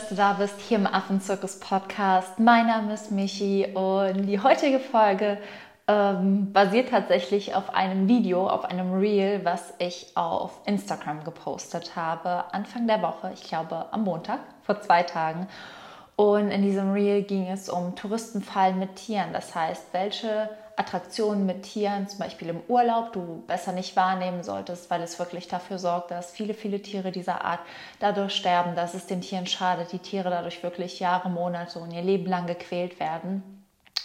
dass du da bist hier im Affenzirkus Podcast. Mein Name ist Michi und die heutige Folge ähm, basiert tatsächlich auf einem Video, auf einem Reel, was ich auf Instagram gepostet habe, Anfang der Woche, ich glaube am Montag, vor zwei Tagen. Und in diesem Reel ging es um Touristenfallen mit Tieren. Das heißt, welche Attraktionen mit Tieren, zum Beispiel im Urlaub, du besser nicht wahrnehmen solltest, weil es wirklich dafür sorgt, dass viele, viele Tiere dieser Art dadurch sterben, dass es den Tieren schadet, die Tiere dadurch wirklich Jahre, Monate und ihr Leben lang gequält werden.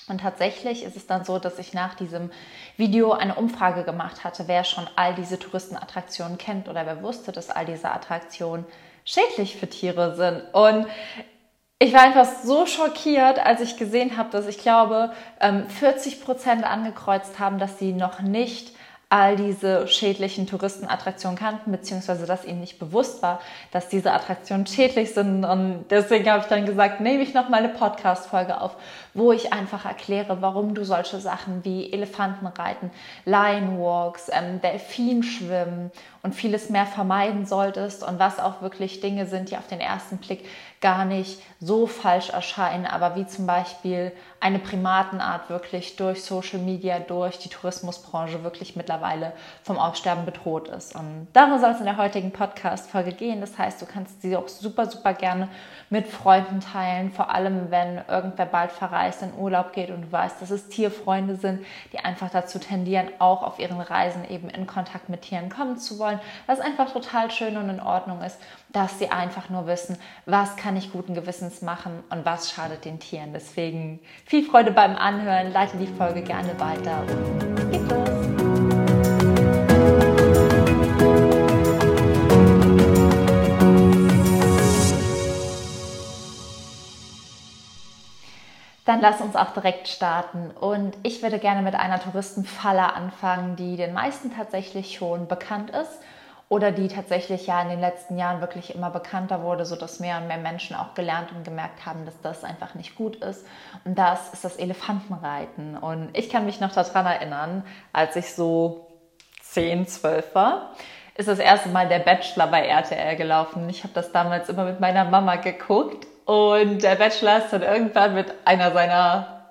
Und tatsächlich ist es dann so, dass ich nach diesem Video eine Umfrage gemacht hatte, wer schon all diese Touristenattraktionen kennt oder wer wusste, dass all diese Attraktionen schädlich für Tiere sind. Und ich war einfach so schockiert, als ich gesehen habe, dass ich glaube, 40 ähm, Prozent angekreuzt haben, dass sie noch nicht all diese schädlichen Touristenattraktionen kannten, beziehungsweise dass ihnen nicht bewusst war, dass diese Attraktionen schädlich sind. Und deswegen habe ich dann gesagt, nehme ich noch mal eine Podcast-Folge auf, wo ich einfach erkläre, warum du solche Sachen wie Elefantenreiten, Lionwalks, ähm, Delfinschwimmen und vieles mehr vermeiden solltest und was auch wirklich Dinge sind, die auf den ersten Blick gar nicht so falsch erscheinen, aber wie zum Beispiel eine Primatenart wirklich durch Social Media, durch die Tourismusbranche wirklich mittlerweile vom Aussterben bedroht ist. Und darum soll es in der heutigen Podcast-Folge gehen. Das heißt, du kannst sie auch super, super gerne mit Freunden teilen, vor allem wenn irgendwer bald verreist, in Urlaub geht und du weißt, dass es Tierfreunde sind, die einfach dazu tendieren, auch auf ihren Reisen eben in Kontakt mit Tieren kommen zu wollen, was einfach total schön und in Ordnung ist, dass sie einfach nur wissen, was kann ich guten Gewissens machen und was schadet den Tieren. Deswegen viel Freude beim Anhören, leite die Folge gerne weiter und geht los! Dann lass uns auch direkt starten. Und ich würde gerne mit einer Touristenfalle anfangen, die den meisten tatsächlich schon bekannt ist oder die tatsächlich ja in den letzten Jahren wirklich immer bekannter wurde, sodass mehr und mehr Menschen auch gelernt und gemerkt haben, dass das einfach nicht gut ist. Und das ist das Elefantenreiten. Und ich kann mich noch daran erinnern, als ich so 10, 12 war, ist das erste Mal der Bachelor bei RTL gelaufen. Ich habe das damals immer mit meiner Mama geguckt und der Bachelor ist dann irgendwann mit einer seiner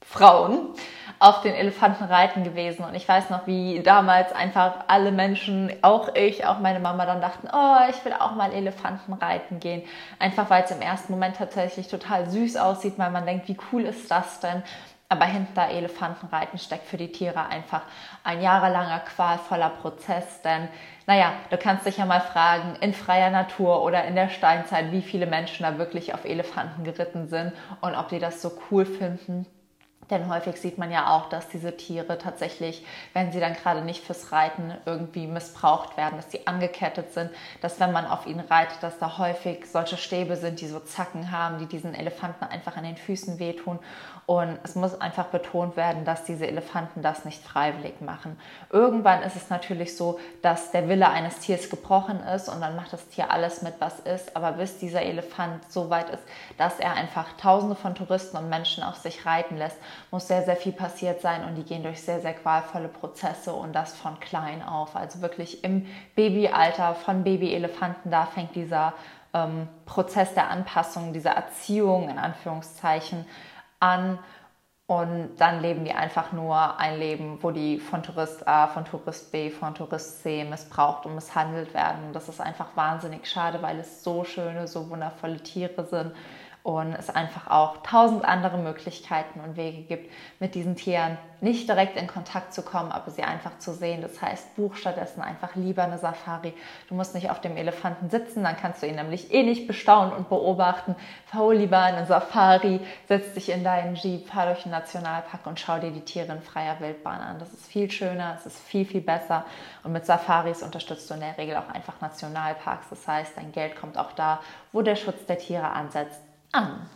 Frauen auf den Elefanten reiten gewesen. Und ich weiß noch, wie damals einfach alle Menschen, auch ich, auch meine Mama dann dachten, oh, ich will auch mal Elefanten reiten gehen. Einfach weil es im ersten Moment tatsächlich total süß aussieht, weil man denkt, wie cool ist das denn? Aber hinter Elefantenreiten steckt für die Tiere einfach ein jahrelanger qualvoller Prozess. Denn, naja, du kannst dich ja mal fragen, in freier Natur oder in der Steinzeit, wie viele Menschen da wirklich auf Elefanten geritten sind und ob die das so cool finden. Denn häufig sieht man ja auch, dass diese Tiere tatsächlich, wenn sie dann gerade nicht fürs Reiten irgendwie missbraucht werden, dass sie angekettet sind, dass wenn man auf ihnen reitet, dass da häufig solche Stäbe sind, die so Zacken haben, die diesen Elefanten einfach an den Füßen wehtun. Und es muss einfach betont werden, dass diese Elefanten das nicht freiwillig machen. Irgendwann ist es natürlich so, dass der Wille eines Tiers gebrochen ist und dann macht das Tier alles mit, was ist. Aber bis dieser Elefant so weit ist, dass er einfach Tausende von Touristen und Menschen auf sich reiten lässt, muss sehr, sehr viel passiert sein und die gehen durch sehr, sehr qualvolle Prozesse und das von klein auf. Also wirklich im Babyalter von Babyelefanten, da fängt dieser ähm, Prozess der Anpassung, dieser Erziehung in Anführungszeichen an und dann leben die einfach nur ein Leben, wo die von Tourist A, von Tourist B, von Tourist C missbraucht und misshandelt werden. Das ist einfach wahnsinnig schade, weil es so schöne, so wundervolle Tiere sind und es einfach auch tausend andere Möglichkeiten und Wege gibt, mit diesen Tieren nicht direkt in Kontakt zu kommen, aber sie einfach zu sehen. Das heißt, buch stattdessen einfach lieber eine Safari. Du musst nicht auf dem Elefanten sitzen, dann kannst du ihn nämlich eh nicht bestaunen und beobachten. Fahr lieber eine Safari, setz dich in deinen Jeep, fahr durch den Nationalpark und schau dir die Tiere in freier Wildbahn an. Das ist viel schöner, es ist viel, viel besser. Und mit Safaris unterstützt du in der Regel auch einfach Nationalparks. Das heißt, dein Geld kommt auch da, wo der Schutz der Tiere ansetzt an.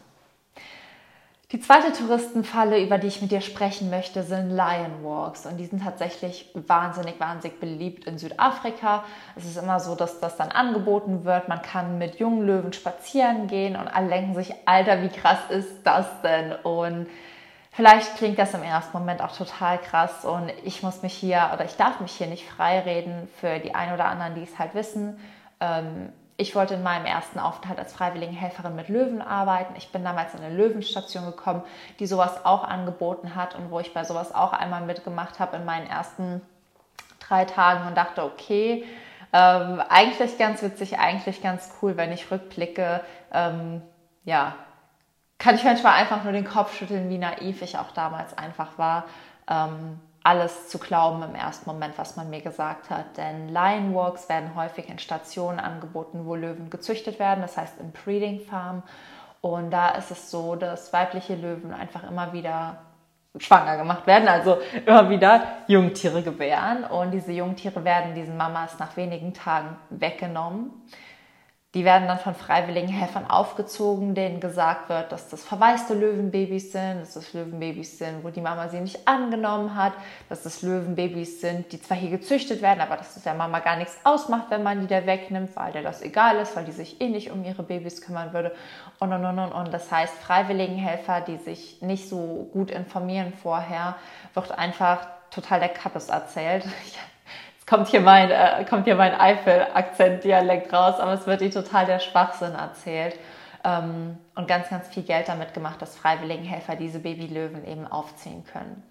Die zweite Touristenfalle, über die ich mit dir sprechen möchte, sind Lion Walks. Und die sind tatsächlich wahnsinnig, wahnsinnig beliebt in Südafrika. Es ist immer so, dass das dann angeboten wird. Man kann mit jungen Löwen spazieren gehen und alle denken sich, Alter, wie krass ist das denn? Und vielleicht klingt das im ersten Moment auch total krass. Und ich muss mich hier oder ich darf mich hier nicht freireden für die ein oder anderen, die es halt wissen. Ähm, ich wollte in meinem ersten Aufenthalt als Freiwilligenhelferin mit Löwen arbeiten. Ich bin damals in eine Löwenstation gekommen, die sowas auch angeboten hat und wo ich bei sowas auch einmal mitgemacht habe in meinen ersten drei Tagen und dachte, okay, ähm, eigentlich ganz witzig, eigentlich ganz cool, wenn ich rückblicke. Ähm, ja, kann ich manchmal einfach nur den Kopf schütteln, wie naiv ich auch damals einfach war. Ähm, alles zu glauben im ersten Moment, was man mir gesagt hat. Denn Lion Walks werden häufig in Stationen angeboten, wo Löwen gezüchtet werden, das heißt in Breeding Farm. Und da ist es so, dass weibliche Löwen einfach immer wieder schwanger gemacht werden, also immer wieder Jungtiere gebären. Und diese Jungtiere werden diesen Mamas nach wenigen Tagen weggenommen. Die werden dann von freiwilligen Helfern aufgezogen, denen gesagt wird, dass das verwaiste Löwenbabys sind, dass das Löwenbabys sind, wo die Mama sie nicht angenommen hat, dass das Löwenbabys sind, die zwar hier gezüchtet werden, aber dass es der Mama gar nichts ausmacht, wenn man die da wegnimmt, weil der das egal ist, weil die sich eh nicht um ihre Babys kümmern würde und und und und. und. Das heißt, freiwilligen Helfer, die sich nicht so gut informieren vorher, wird einfach total der Kappes erzählt. Ich kommt hier mein, äh, kommt hier mein Eifel-Akzent-Dialekt raus, aber es wird ihnen total der Schwachsinn erzählt. Ähm, und ganz, ganz viel Geld damit gemacht, dass Freiwilligenhelfer diese Babylöwen eben aufziehen können.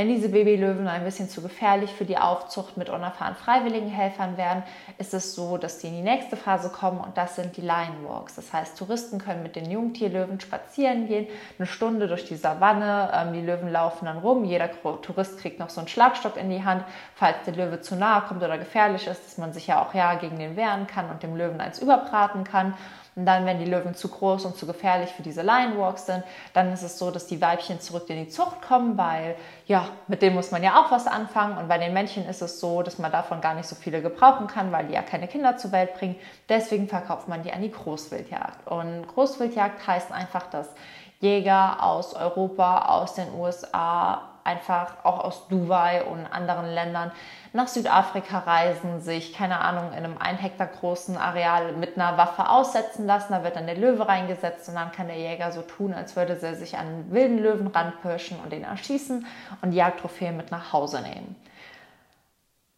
Wenn diese Babylöwen ein bisschen zu gefährlich für die Aufzucht mit unerfahrenen Freiwilligenhelfern werden, ist es so, dass die in die nächste Phase kommen und das sind die Lion Walks. Das heißt, Touristen können mit den Jungtierlöwen spazieren gehen, eine Stunde durch die Savanne. Ähm, die Löwen laufen dann rum. Jeder Tourist kriegt noch so einen Schlagstock in die Hand, falls der Löwe zu nahe kommt oder gefährlich ist, dass man sich ja auch ja gegen den wehren kann und dem Löwen eins überbraten kann. Und dann, wenn die Löwen zu groß und zu gefährlich für diese Lion Walks sind, dann ist es so, dass die Weibchen zurück in die Zucht kommen, weil ja, mit denen muss man ja auch was anfangen. Und bei den Männchen ist es so, dass man davon gar nicht so viele gebrauchen kann, weil die ja keine Kinder zur Welt bringen. Deswegen verkauft man die an die Großwildjagd. Und Großwildjagd heißt einfach, dass Jäger aus Europa, aus den USA, einfach auch aus Dubai und anderen Ländern nach Südafrika reisen, sich, keine Ahnung, in einem ein Hektar großen Areal mit einer Waffe aussetzen lassen. Da wird dann der Löwe reingesetzt und dann kann der Jäger so tun, als würde er sich an einen wilden Löwen ranpirschen und den erschießen und die Jagdtrophäe mit nach Hause nehmen.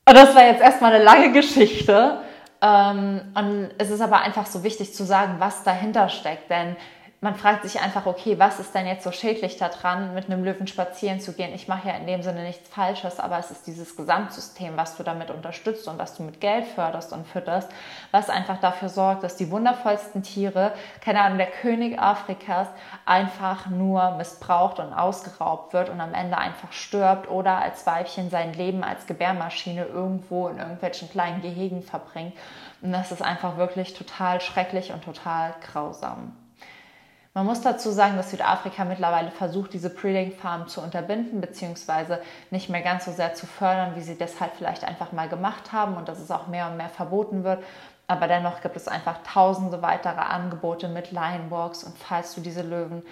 Und das war jetzt erstmal eine lange Geschichte. Ähm, und es ist aber einfach so wichtig zu sagen, was dahinter steckt, denn man fragt sich einfach, okay, was ist denn jetzt so schädlich daran, mit einem Löwen spazieren zu gehen? Ich mache ja in dem Sinne nichts Falsches, aber es ist dieses Gesamtsystem, was du damit unterstützt und was du mit Geld förderst und fütterst, was einfach dafür sorgt, dass die wundervollsten Tiere, keine Ahnung, der König Afrikas, einfach nur missbraucht und ausgeraubt wird und am Ende einfach stirbt oder als Weibchen sein Leben als Gebärmaschine irgendwo in irgendwelchen kleinen Gehegen verbringt. Und das ist einfach wirklich total schrecklich und total grausam. Man muss dazu sagen, dass Südafrika mittlerweile versucht, diese Breeding Farm zu unterbinden, beziehungsweise nicht mehr ganz so sehr zu fördern, wie sie das halt vielleicht einfach mal gemacht haben und dass es auch mehr und mehr verboten wird. Aber dennoch gibt es einfach tausende weitere Angebote mit Lionwalks und falls du diese Löwen,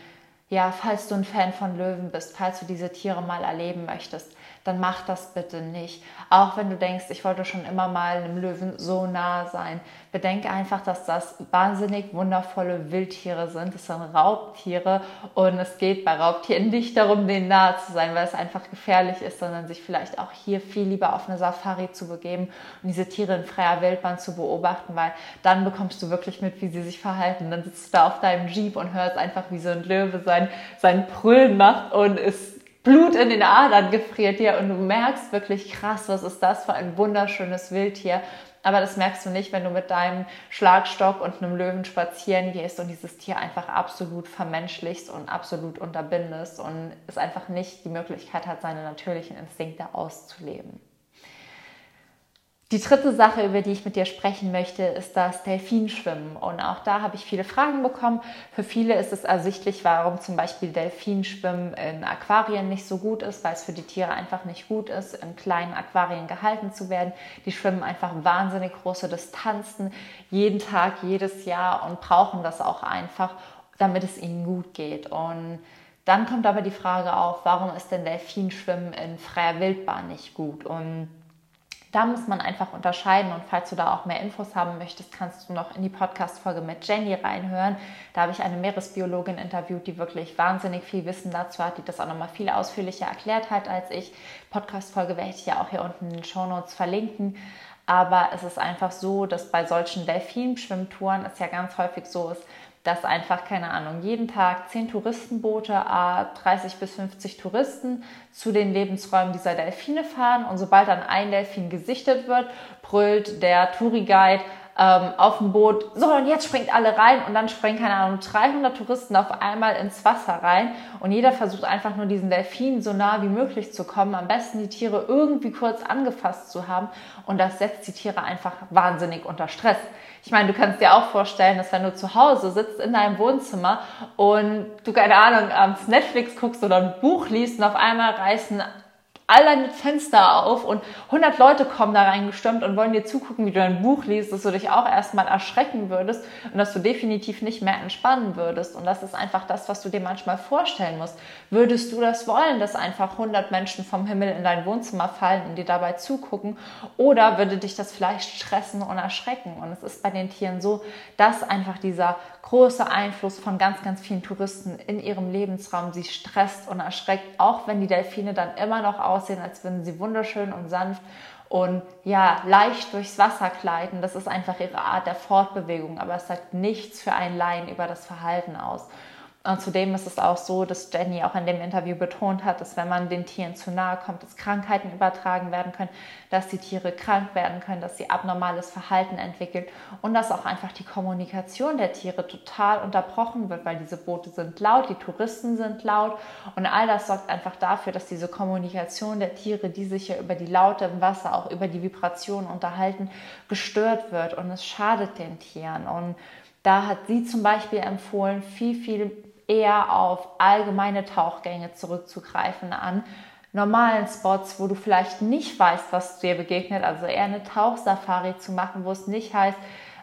ja, falls du ein Fan von Löwen bist, falls du diese Tiere mal erleben möchtest, dann mach das bitte nicht. Auch wenn du denkst, ich wollte schon immer mal einem Löwen so nah sein. Bedenke einfach, dass das wahnsinnig wundervolle Wildtiere sind. Das sind Raubtiere und es geht bei Raubtieren nicht darum, denen nahe zu sein, weil es einfach gefährlich ist, sondern sich vielleicht auch hier viel lieber auf eine Safari zu begeben und diese Tiere in freier Wildbahn zu beobachten, weil dann bekommst du wirklich mit, wie sie sich verhalten. Dann sitzt du da auf deinem Jeep und hörst einfach, wie so ein Löwe sein, sein Brüllen macht und ist Blut in den Adern gefriert dir und du merkst wirklich krass, was ist das für ein wunderschönes Wildtier. Aber das merkst du nicht, wenn du mit deinem Schlagstock und einem Löwen spazieren gehst und dieses Tier einfach absolut vermenschlichst und absolut unterbindest und es einfach nicht die Möglichkeit hat, seine natürlichen Instinkte auszuleben. Die dritte Sache, über die ich mit dir sprechen möchte, ist das Delfinschwimmen. Und auch da habe ich viele Fragen bekommen. Für viele ist es ersichtlich, warum zum Beispiel Delfinschwimmen in Aquarien nicht so gut ist, weil es für die Tiere einfach nicht gut ist, in kleinen Aquarien gehalten zu werden. Die schwimmen einfach wahnsinnig große Distanzen, jeden Tag, jedes Jahr und brauchen das auch einfach, damit es ihnen gut geht. Und dann kommt aber die Frage auf, warum ist denn Delfinschwimmen in freier Wildbahn nicht gut? Und da muss man einfach unterscheiden und falls du da auch mehr Infos haben möchtest, kannst du noch in die Podcast-Folge mit Jenny reinhören. Da habe ich eine Meeresbiologin interviewt, die wirklich wahnsinnig viel Wissen dazu hat, die das auch nochmal viel ausführlicher erklärt hat als ich. Podcast-Folge werde ich ja auch hier unten in den Show Notes verlinken. Aber es ist einfach so, dass bei solchen Delfinschwimmtouren es ja ganz häufig so ist, dass einfach, keine Ahnung, jeden Tag 10 Touristenboote, 30 bis 50 Touristen zu den Lebensräumen dieser Delfine fahren. Und sobald dann ein Delfin gesichtet wird, brüllt der Touriguide ähm, auf dem Boot, so und jetzt springt alle rein und dann springen, keine Ahnung, 300 Touristen auf einmal ins Wasser rein und jeder versucht einfach nur diesen Delfin so nah wie möglich zu kommen, am besten die Tiere irgendwie kurz angefasst zu haben und das setzt die Tiere einfach wahnsinnig unter Stress. Ich meine, du kannst dir auch vorstellen, dass wenn du zu Hause sitzt in deinem Wohnzimmer und du, keine Ahnung, abends Netflix guckst oder ein Buch liest und auf einmal reißen all deine Fenster auf und 100 Leute kommen da reingestürmt und wollen dir zugucken, wie du ein Buch liest, dass du dich auch erstmal erschrecken würdest und dass du definitiv nicht mehr entspannen würdest. Und das ist einfach das, was du dir manchmal vorstellen musst. Würdest du das wollen, dass einfach 100 Menschen vom Himmel in dein Wohnzimmer fallen und dir dabei zugucken? Oder würde dich das vielleicht stressen und erschrecken? Und es ist bei den Tieren so, dass einfach dieser große Einfluss von ganz, ganz vielen Touristen in ihrem Lebensraum sie stresst und erschreckt, auch wenn die Delfine dann immer noch aussehen, als würden sie wunderschön und sanft und ja, leicht durchs Wasser gleiten. Das ist einfach ihre Art der Fortbewegung, aber es sagt nichts für einen Laien über das Verhalten aus. Und zudem ist es auch so, dass Jenny auch in dem Interview betont hat, dass wenn man den Tieren zu nahe kommt, dass Krankheiten übertragen werden können, dass die Tiere krank werden können, dass sie abnormales Verhalten entwickeln und dass auch einfach die Kommunikation der Tiere total unterbrochen wird, weil diese Boote sind laut, die Touristen sind laut und all das sorgt einfach dafür, dass diese Kommunikation der Tiere, die sich ja über die Laute im Wasser, auch über die Vibrationen unterhalten, gestört wird und es schadet den Tieren. Und da hat sie zum Beispiel empfohlen, viel, viel eher auf allgemeine Tauchgänge zurückzugreifen an normalen Spots, wo du vielleicht nicht weißt, was dir begegnet, also eher eine Tauchsafari zu machen, wo es nicht heißt,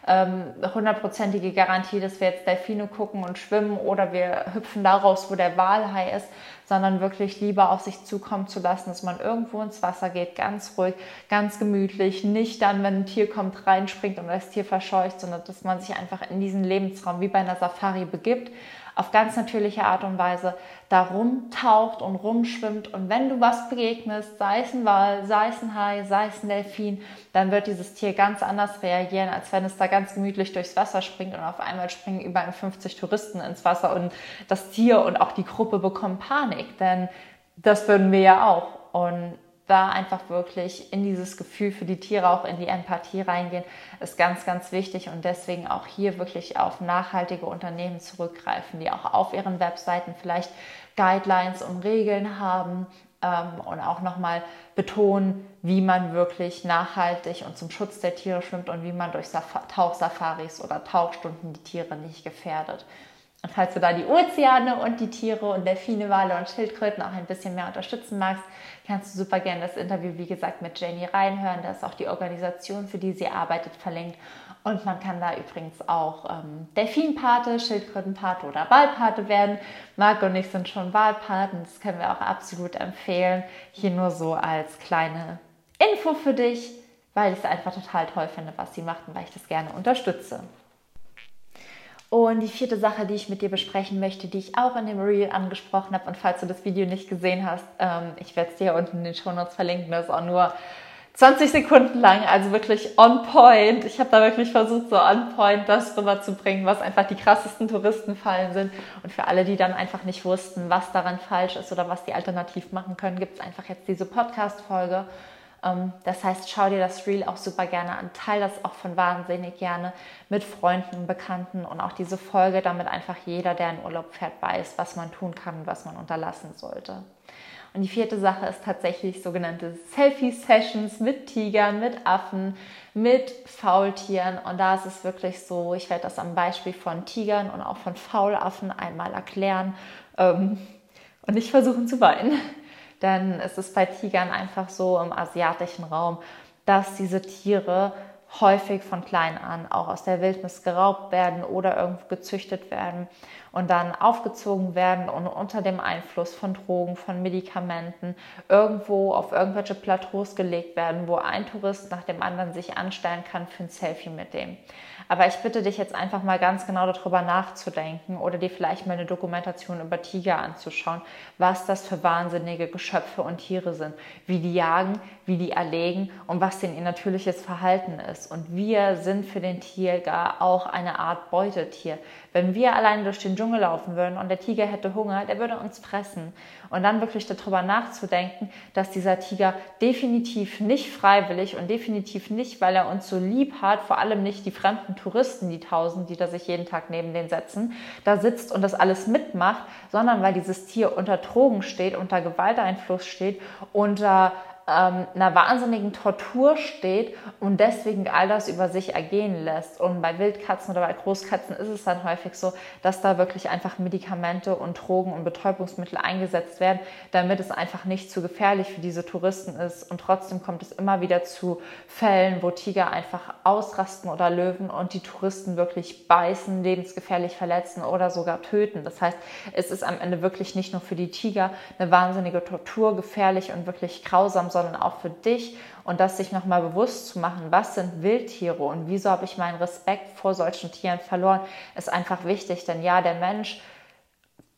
ähm, hundertprozentige Garantie, dass wir jetzt Delfine gucken und schwimmen oder wir hüpfen daraus, wo der Walhai ist, sondern wirklich lieber auf sich zukommen zu lassen, dass man irgendwo ins Wasser geht, ganz ruhig, ganz gemütlich, nicht dann, wenn ein Tier kommt, reinspringt und das Tier verscheucht, sondern dass man sich einfach in diesen Lebensraum wie bei einer Safari begibt, auf ganz natürliche Art und Weise da rumtaucht und rumschwimmt. Und wenn du was begegnest, sei es ein Wal, sei es ein Hai, sei es ein Delfin, dann wird dieses Tier ganz anders reagieren, als wenn es da ganz gemütlich durchs Wasser springt und auf einmal springen über 50 Touristen ins Wasser und das Tier und auch die Gruppe bekommen Panik. Denn das würden wir ja auch. Und da einfach wirklich in dieses Gefühl für die Tiere, auch in die Empathie reingehen, ist ganz, ganz wichtig und deswegen auch hier wirklich auf nachhaltige Unternehmen zurückgreifen, die auch auf ihren Webseiten vielleicht Guidelines und Regeln haben ähm, und auch nochmal betonen, wie man wirklich nachhaltig und zum Schutz der Tiere schwimmt und wie man durch Tauchsafaris oder Tauchstunden die Tiere nicht gefährdet. Und falls du da die Ozeane und die Tiere und Delfine, Wale und Schildkröten auch ein bisschen mehr unterstützen magst, kannst du super gerne das Interview, wie gesagt, mit Janie reinhören. Da ist auch die Organisation, für die sie arbeitet, verlinkt. Und man kann da übrigens auch ähm, Delfinpate, Schildkrötenpate oder Walpate werden. Marc und ich sind schon Walpaten, das können wir auch absolut empfehlen. Hier nur so als kleine Info für dich, weil ich es einfach total toll finde, was sie macht und weil ich das gerne unterstütze. Und die vierte Sache, die ich mit dir besprechen möchte, die ich auch in dem Reel angesprochen habe, und falls du das Video nicht gesehen hast, ähm, ich werde es dir unten in den Show Notes verlinken, das ist auch nur 20 Sekunden lang, also wirklich on point. Ich habe da wirklich versucht, so on point das rüberzubringen, was einfach die krassesten Touristenfallen sind. Und für alle, die dann einfach nicht wussten, was daran falsch ist oder was die alternativ machen können, gibt es einfach jetzt diese Podcast-Folge. Ähm, das heißt, schau dir das Reel auch super gerne an, teile das auch von wahnsinnig gerne mit Freunden, Bekannten und auch diese Folge, damit einfach jeder, der in Urlaub fährt, weiß, was man tun kann und was man unterlassen sollte. Und die vierte Sache ist tatsächlich sogenannte Selfie-Sessions mit Tigern, mit Affen, mit Faultieren. Und da ist es wirklich so, ich werde das am Beispiel von Tigern und auch von Faulaffen einmal erklären ähm, und nicht versuchen zu weinen. Denn es ist bei Tigern einfach so im asiatischen Raum, dass diese Tiere häufig von klein an auch aus der Wildnis geraubt werden oder irgendwo gezüchtet werden. und dann aufgezogen werden und unter dem Einfluss von Drogen, von Medikamenten irgendwo auf irgendwelche Plateaus gelegt werden, wo ein Tourist nach dem anderen sich anstellen kann für ein Selfie mit dem. Aber ich bitte dich jetzt einfach mal ganz genau darüber nachzudenken oder dir vielleicht mal eine Dokumentation über Tiger anzuschauen, was das für wahnsinnige Geschöpfe und Tiere sind, wie die jagen, wie die erlegen und was denn ihr natürliches Verhalten ist. Und wir sind für den Tiger auch eine Art Beutetier. Wenn wir alleine durch den Dschungel laufen würden und der Tiger hätte Hunger, der würde uns fressen. Und dann wirklich darüber nachzudenken, dass dieser Tiger definitiv nicht freiwillig und definitiv nicht, weil er uns so lieb hat, vor allem nicht die fremden Touristen, die tausend, die da sich jeden Tag neben den setzen, da sitzt und das alles mitmacht, sondern weil dieses Tier unter Drogen steht, unter Gewalteinfluss steht, unter ähm, einer wahnsinnigen Tortur steht und deswegen all das über sich ergehen lässt. Und bei Wildkatzen oder bei Großkatzen ist es dann häufig so, dass da wirklich einfach Medikamente und Drogen und Betäubungsmittel eingesetzt werden, damit es einfach nicht zu gefährlich für diese Touristen ist. Und trotzdem kommt es immer wieder zu Fällen, wo Tiger einfach ausrasten oder Löwen und die Touristen wirklich beißen, lebensgefährlich verletzen oder sogar töten. Das heißt, es ist am Ende wirklich nicht nur für die Tiger eine wahnsinnige Tortur, gefährlich und wirklich grausam, sondern auch für dich und das sich nochmal bewusst zu machen, was sind Wildtiere und wieso habe ich meinen Respekt vor solchen Tieren verloren, ist einfach wichtig. Denn ja, der Mensch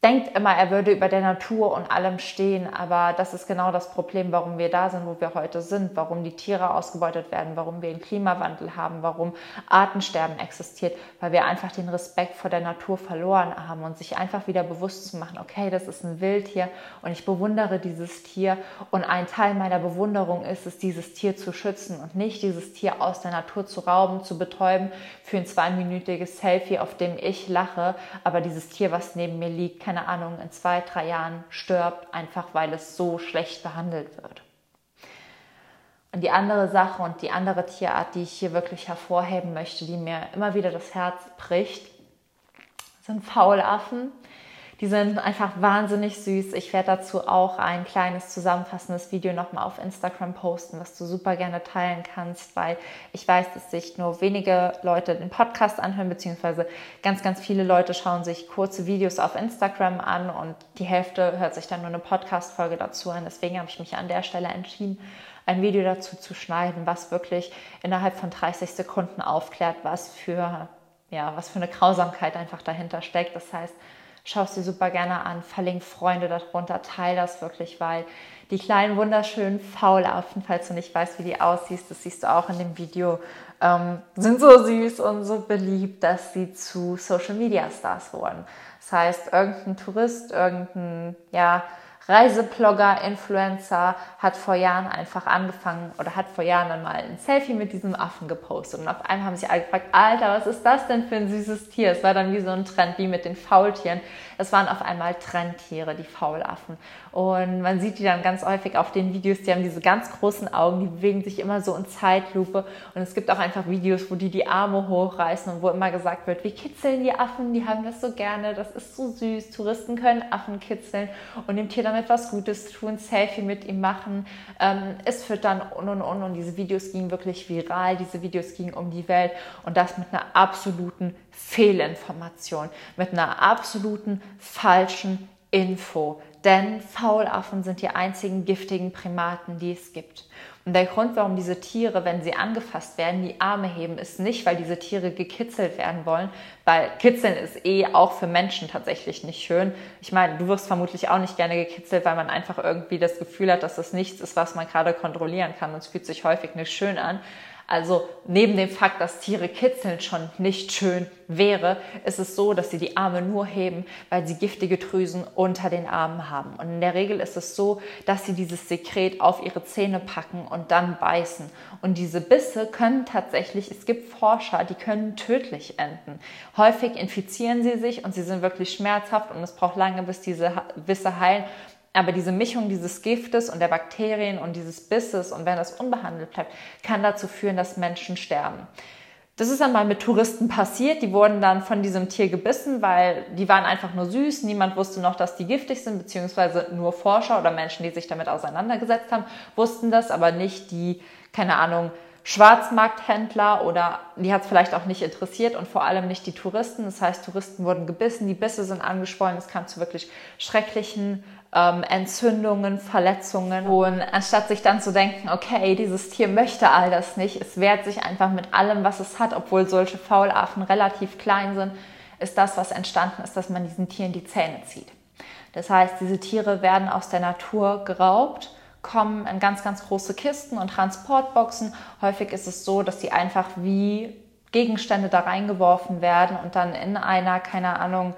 denkt immer, er würde über der Natur und allem stehen, aber das ist genau das Problem, warum wir da sind, wo wir heute sind, warum die Tiere ausgebeutet werden, warum wir einen Klimawandel haben, warum Artensterben existiert, weil wir einfach den Respekt vor der Natur verloren haben und sich einfach wieder bewusst zu machen, okay, das ist ein Wildtier und ich bewundere dieses Tier und ein Teil meiner Bewunderung ist es, dieses Tier zu schützen und nicht dieses Tier aus der Natur zu rauben, zu betäuben für ein zweiminütiges Selfie, auf dem ich lache, aber dieses Tier, was neben mir liegt, keine Ahnung, in zwei, drei Jahren stirbt, einfach weil es so schlecht behandelt wird. Und die andere Sache und die andere Tierart, die ich hier wirklich hervorheben möchte, die mir immer wieder das Herz bricht, sind Faulaffen. Die sind einfach wahnsinnig süß. Ich werde dazu auch ein kleines zusammenfassendes Video nochmal auf Instagram posten, was du super gerne teilen kannst, weil ich weiß, dass sich nur wenige Leute den Podcast anhören, beziehungsweise ganz, ganz viele Leute schauen sich kurze Videos auf Instagram an und die Hälfte hört sich dann nur eine Podcast-Folge dazu an. Deswegen habe ich mich an der Stelle entschieden, ein Video dazu zu schneiden, was wirklich innerhalb von 30 Sekunden aufklärt, was für, ja, was für eine Grausamkeit einfach dahinter steckt. Das heißt, schau es dir super gerne an, verlink Freunde darunter, teile das wirklich, weil die kleinen wunderschönen Faulaffen, falls du nicht weißt, wie die aussiehst, das siehst du auch in dem Video, ähm, sind so süß und so beliebt, dass sie zu Social Media Stars wurden. Das heißt, irgendein Tourist, irgendein, ja, Reiseblogger, Influencer hat vor Jahren einfach angefangen oder hat vor Jahren dann mal ein Selfie mit diesem Affen gepostet. Und auf einmal haben sich alle gefragt, Alter, was ist das denn für ein süßes Tier? Es war dann wie so ein Trend, wie mit den Faultieren. Es waren auf einmal Trendtiere, die Faulaffen. Und man sieht die dann ganz häufig auf den Videos, die haben diese ganz großen Augen, die bewegen sich immer so in Zeitlupe. Und es gibt auch einfach Videos, wo die die Arme hochreißen und wo immer gesagt wird, wir kitzeln die Affen, die haben das so gerne, das ist so süß. Touristen können Affen kitzeln und dem Tier damit etwas Gutes tun, Selfie mit ihm machen, ähm, es füttern und und und. Und diese Videos gingen wirklich viral, diese Videos gingen um die Welt und das mit einer absoluten Fehlinformation, mit einer absoluten falschen Info. Denn Faulaffen sind die einzigen giftigen Primaten, die es gibt. Und der Grund, warum diese Tiere, wenn sie angefasst werden, die Arme heben, ist nicht, weil diese Tiere gekitzelt werden wollen, weil Kitzeln ist eh auch für Menschen tatsächlich nicht schön. Ich meine, du wirst vermutlich auch nicht gerne gekitzelt, weil man einfach irgendwie das Gefühl hat, dass das nichts ist, was man gerade kontrollieren kann. Und es fühlt sich häufig nicht schön an. Also neben dem Fakt, dass Tiere kitzeln schon nicht schön wäre, ist es so, dass sie die Arme nur heben, weil sie giftige Drüsen unter den Armen haben. Und in der Regel ist es so, dass sie dieses Sekret auf ihre Zähne packen und dann beißen. Und diese Bisse können tatsächlich, es gibt Forscher, die können tödlich enden. Häufig infizieren sie sich und sie sind wirklich schmerzhaft und es braucht lange, bis diese Bisse heilen. Aber diese Mischung dieses Giftes und der Bakterien und dieses Bisses und wenn das unbehandelt bleibt, kann dazu führen, dass Menschen sterben. Das ist dann mal mit Touristen passiert. Die wurden dann von diesem Tier gebissen, weil die waren einfach nur süß. Niemand wusste noch, dass die giftig sind, beziehungsweise nur Forscher oder Menschen, die sich damit auseinandergesetzt haben, wussten das, aber nicht die, keine Ahnung, Schwarzmarkthändler oder die hat es vielleicht auch nicht interessiert und vor allem nicht die Touristen. Das heißt, Touristen wurden gebissen, die Bisse sind angeschwollen, es kam zu wirklich schrecklichen ähm, Entzündungen, Verletzungen. Und anstatt sich dann zu denken, okay, dieses Tier möchte all das nicht, es wehrt sich einfach mit allem, was es hat, obwohl solche Faulaffen relativ klein sind, ist das, was entstanden ist, dass man diesen Tieren die Zähne zieht. Das heißt, diese Tiere werden aus der Natur geraubt, kommen in ganz, ganz große Kisten und Transportboxen. Häufig ist es so, dass sie einfach wie Gegenstände da reingeworfen werden und dann in einer, keine Ahnung,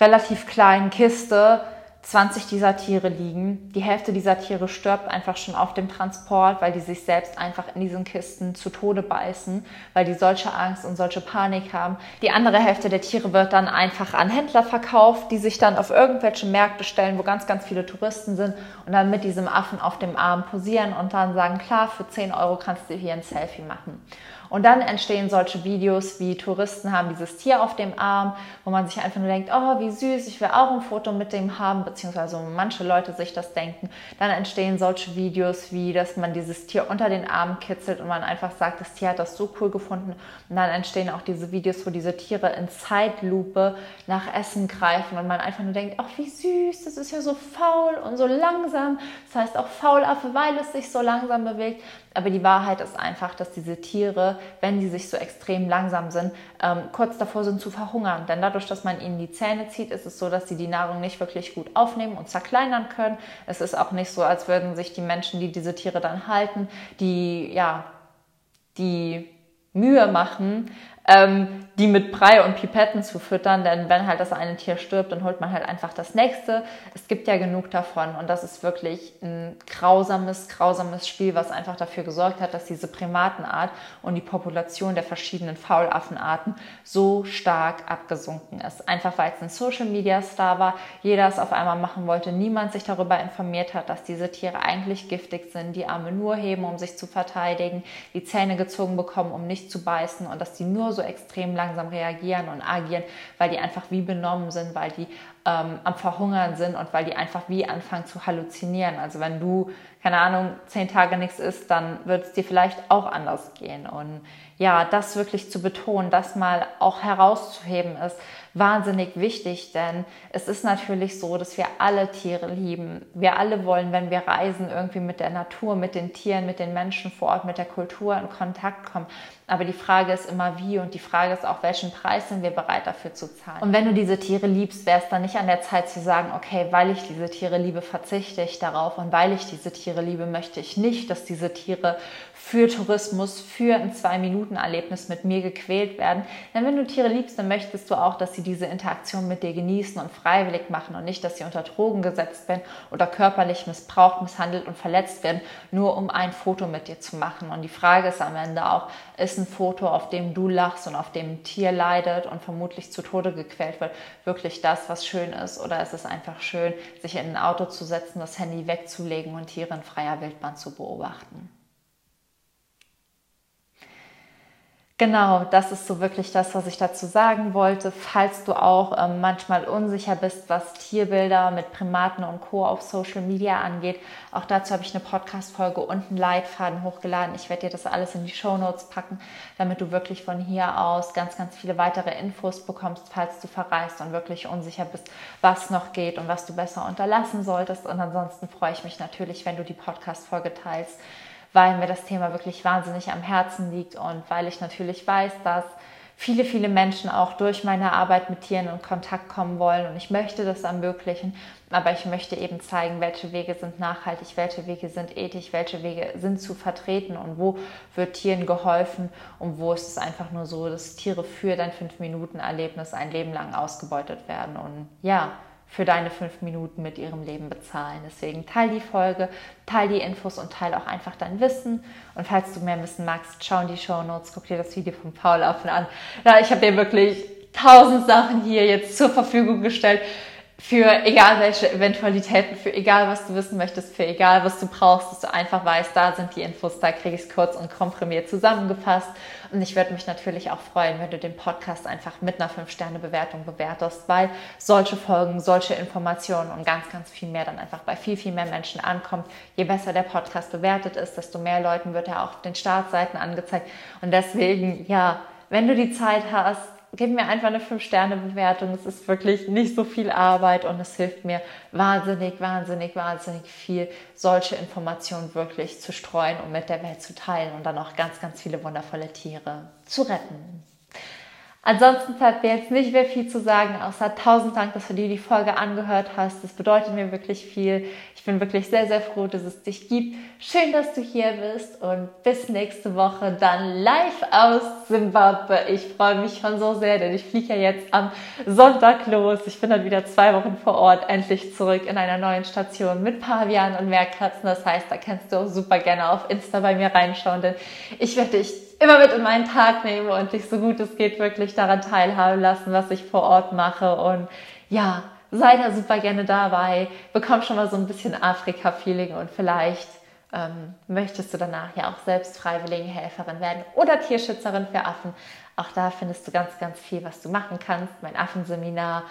relativ kleinen Kiste 20 dieser Tiere liegen. Die Hälfte dieser Tiere stirbt einfach schon auf dem Transport, weil die sich selbst einfach in diesen Kisten zu Tode beißen, weil die solche Angst und solche Panik haben. Die andere Hälfte der Tiere wird dann einfach an Händler verkauft, die sich dann auf irgendwelche Märkte stellen, wo ganz, ganz viele Touristen sind und dann mit diesem Affen auf dem Arm posieren und dann sagen, klar, für 10 Euro kannst du hier ein Selfie machen. Und dann entstehen solche Videos, wie Touristen haben dieses Tier auf dem Arm, wo man sich einfach nur denkt, oh, wie süß, ich will auch ein Foto mit dem haben, beziehungsweise manche Leute sich das denken. Dann entstehen solche Videos, wie dass man dieses Tier unter den Arm kitzelt und man einfach sagt, das Tier hat das so cool gefunden. Und dann entstehen auch diese Videos, wo diese Tiere in Zeitlupe nach Essen greifen und man einfach nur denkt, ach, wie süß, das ist ja so faul und so langsam. Das heißt auch Faulaffe, weil es sich so langsam bewegt. Aber die Wahrheit ist einfach, dass diese Tiere, wenn die sich so extrem langsam sind, ähm, kurz davor sind zu verhungern. Denn dadurch, dass man ihnen die Zähne zieht, ist es so, dass sie die Nahrung nicht wirklich gut aufnehmen und zerkleinern können. Es ist auch nicht so, als würden sich die Menschen, die diese Tiere dann halten, die, ja, die Mühe machen, ähm, die mit Brei und Pipetten zu füttern, denn wenn halt das eine Tier stirbt, dann holt man halt einfach das nächste. Es gibt ja genug davon und das ist wirklich ein grausames, grausames Spiel, was einfach dafür gesorgt hat, dass diese Primatenart und die Population der verschiedenen Faulaffenarten so stark abgesunken ist. Einfach weil es ein Social Media Star war, jeder es auf einmal machen wollte, niemand sich darüber informiert hat, dass diese Tiere eigentlich giftig sind, die Arme nur heben, um sich zu verteidigen, die Zähne gezogen bekommen, um nicht zu beißen und dass die nur so extrem lang langsam reagieren und agieren, weil die einfach wie benommen sind, weil die ähm, am Verhungern sind und weil die einfach wie anfangen zu halluzinieren. Also wenn du, keine Ahnung, zehn Tage nichts isst, dann wird es dir vielleicht auch anders gehen. Und ja, das wirklich zu betonen, das mal auch herauszuheben ist wahnsinnig wichtig, denn es ist natürlich so, dass wir alle Tiere lieben. Wir alle wollen, wenn wir reisen, irgendwie mit der Natur, mit den Tieren, mit den Menschen vor Ort, mit der Kultur in Kontakt kommen. Aber die Frage ist immer wie und die Frage ist auch, welchen Preis sind wir bereit dafür zu zahlen. Und wenn du diese Tiere liebst, wäre es dann nicht an der Zeit zu sagen, okay, weil ich diese Tiere liebe, verzichte ich darauf und weil ich diese Tiere liebe, möchte ich nicht, dass diese Tiere für Tourismus, für ein Zwei-Minuten-Erlebnis mit mir gequält werden. Denn wenn du Tiere liebst, dann möchtest du auch, dass sie diese Interaktion mit dir genießen und freiwillig machen und nicht, dass sie unter Drogen gesetzt werden oder körperlich missbraucht, misshandelt und verletzt werden, nur um ein Foto mit dir zu machen. Und die Frage ist am Ende auch, ist ein Foto, auf dem du lachst und auf dem ein Tier leidet und vermutlich zu Tode gequält wird, wirklich das, was schön ist? Oder ist es einfach schön, sich in ein Auto zu setzen, das Handy wegzulegen und Tiere in freier Wildbahn zu beobachten? Genau, das ist so wirklich das, was ich dazu sagen wollte. Falls du auch ähm, manchmal unsicher bist, was Tierbilder mit Primaten und Co. auf Social Media angeht, auch dazu habe ich eine Podcast-Folge und einen Leitfaden hochgeladen. Ich werde dir das alles in die Show Notes packen, damit du wirklich von hier aus ganz, ganz viele weitere Infos bekommst, falls du verreist und wirklich unsicher bist, was noch geht und was du besser unterlassen solltest. Und ansonsten freue ich mich natürlich, wenn du die Podcast-Folge teilst weil mir das Thema wirklich wahnsinnig am Herzen liegt und weil ich natürlich weiß, dass viele, viele Menschen auch durch meine Arbeit mit Tieren in Kontakt kommen wollen und ich möchte das ermöglichen, aber ich möchte eben zeigen, welche Wege sind nachhaltig, welche Wege sind ethisch, welche Wege sind zu vertreten und wo wird Tieren geholfen und wo ist es einfach nur so, dass Tiere für dein 5-Minuten-Erlebnis ein Leben lang ausgebeutet werden. Und ja, für deine fünf Minuten mit ihrem Leben bezahlen. Deswegen teil die Folge, teil die Infos und teil auch einfach dein Wissen. Und falls du mehr wissen magst, schau in die Show Notes, guck dir das Video von Paul Affen an. Ja, ich habe dir wirklich tausend Sachen hier jetzt zur Verfügung gestellt. Für egal welche Eventualitäten, für egal was du wissen möchtest, für egal was du brauchst, dass du einfach weißt, da sind die Infos, da kriege ich es kurz und komprimiert zusammengefasst. Und ich würde mich natürlich auch freuen, wenn du den Podcast einfach mit einer 5-Sterne-Bewertung bewertest, weil solche Folgen, solche Informationen und ganz, ganz viel mehr dann einfach bei viel, viel mehr Menschen ankommt. Je besser der Podcast bewertet ist, desto mehr Leuten wird er auch auf den Startseiten angezeigt. Und deswegen, ja, wenn du die Zeit hast, gib mir einfach eine 5-Sterne-Bewertung. Es ist wirklich nicht so viel Arbeit und es hilft mir wahnsinnig, wahnsinnig, wahnsinnig viel, solche Informationen wirklich zu streuen und mit der Welt zu teilen und dann auch ganz, ganz viele wundervolle Tiere zu retten. Ansonsten bleibt mir jetzt nicht mehr viel zu sagen, außer tausend Dank, dass du dir die Folge angehört hast. Das bedeutet mir wirklich viel. Ich bin wirklich sehr, sehr froh, dass es dich gibt. Schön, dass du hier bist und bis nächste Woche dann live aus Zimbabwe. Ich freue mich schon so sehr, denn ich fliege ja jetzt am Sonntag los. Ich bin dann wieder zwei Wochen vor Ort, endlich zurück in einer neuen Station mit Pavian und Meerkatzen. Das heißt, da kannst du auch super gerne auf Insta bei mir reinschauen, denn ich werde dich immer mit in meinen Tag nehme und dich so gut es geht wirklich daran teilhaben lassen, was ich vor Ort mache. Und ja, sei da super gerne dabei, bekomm schon mal so ein bisschen Afrika-Feeling und vielleicht ähm, möchtest du danach ja auch selbst Freiwilligenhelferin werden oder Tierschützerin für Affen. Auch da findest du ganz, ganz viel, was du machen kannst. Mein Affenseminar,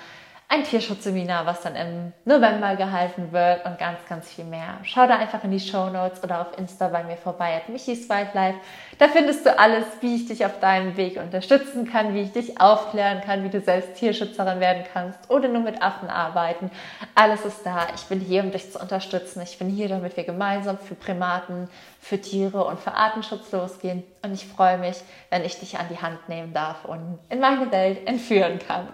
ein Tierschutzseminar, was dann im November gehalten wird und ganz, ganz viel mehr. Schau da einfach in die Show Notes oder auf Insta bei mir vorbei at Michis Wildlife. Da findest du alles, wie ich dich auf deinem Weg unterstützen kann, wie ich dich aufklären kann, wie du selbst Tierschützerin werden kannst oder nur mit Affen arbeiten. Alles ist da. Ich bin hier, um dich zu unterstützen. Ich bin hier, damit wir gemeinsam für Primaten, für Tiere und für Artenschutz losgehen. Und ich freue mich, wenn ich dich an die Hand nehmen darf und in meine Welt entführen kann.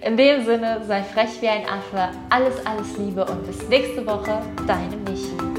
In dem Sinne, sei frech wie ein Affe, alles, alles Liebe und bis nächste Woche, deine Michi.